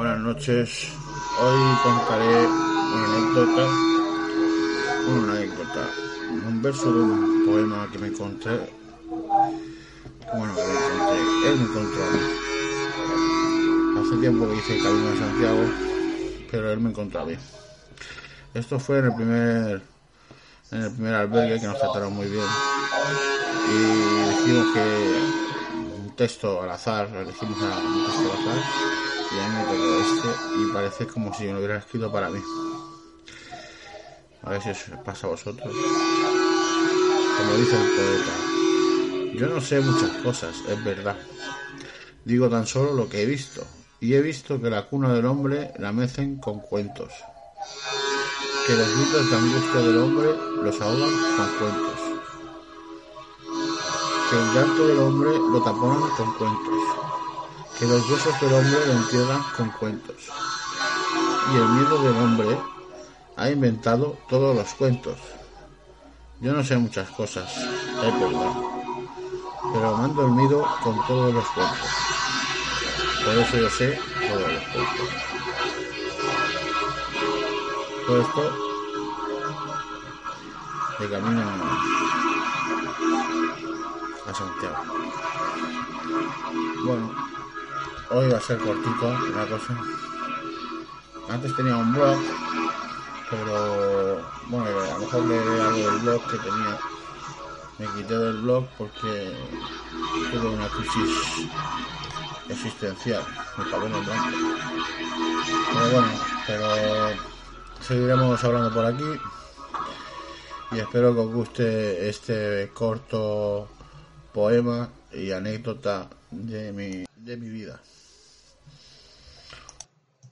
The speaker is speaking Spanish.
buenas noches. Hoy contaré una anécdota, una anécdota, un verso de un poema que me encontré. Bueno, que me encontré, él me encontró a mí. Hace tiempo que hice el camino de Santiago, pero él me encontró a mí. Esto fue en el primer, en el primer albergue que nos trataron muy bien. Y dijimos que un texto al azar, elegimos un texto al azar y a mí me tocó este y parece como si me lo hubiera escrito para mí. A ver si os pasa a vosotros. Como dice el poeta, yo no sé muchas cosas, es verdad. Digo tan solo lo que he visto, y he visto que la cuna del hombre la mecen con cuentos, que los gritos de angustia del hombre los ahogan con cuentos, que el llanto del hombre lo taponan con cuentos, que los huesos del hombre lo entierran con cuentos. Y el miedo del hombre ha inventado todos los cuentos. Yo no sé muchas cosas, es verdad, pero me han dormido con todos los cuentos. Por eso yo sé todos los cuentos. Todo esto de camino a Santiago. Bueno, Hoy va a ser cortito la cosa. Antes tenía un blog, pero bueno, a lo mejor leeré algo del blog que tenía. Me quité del blog porque tuve una crisis existencial, me pagó en blanco. Pero bueno, pero seguiremos hablando por aquí y espero que os guste este corto poema y anécdota de mi, de mi vida.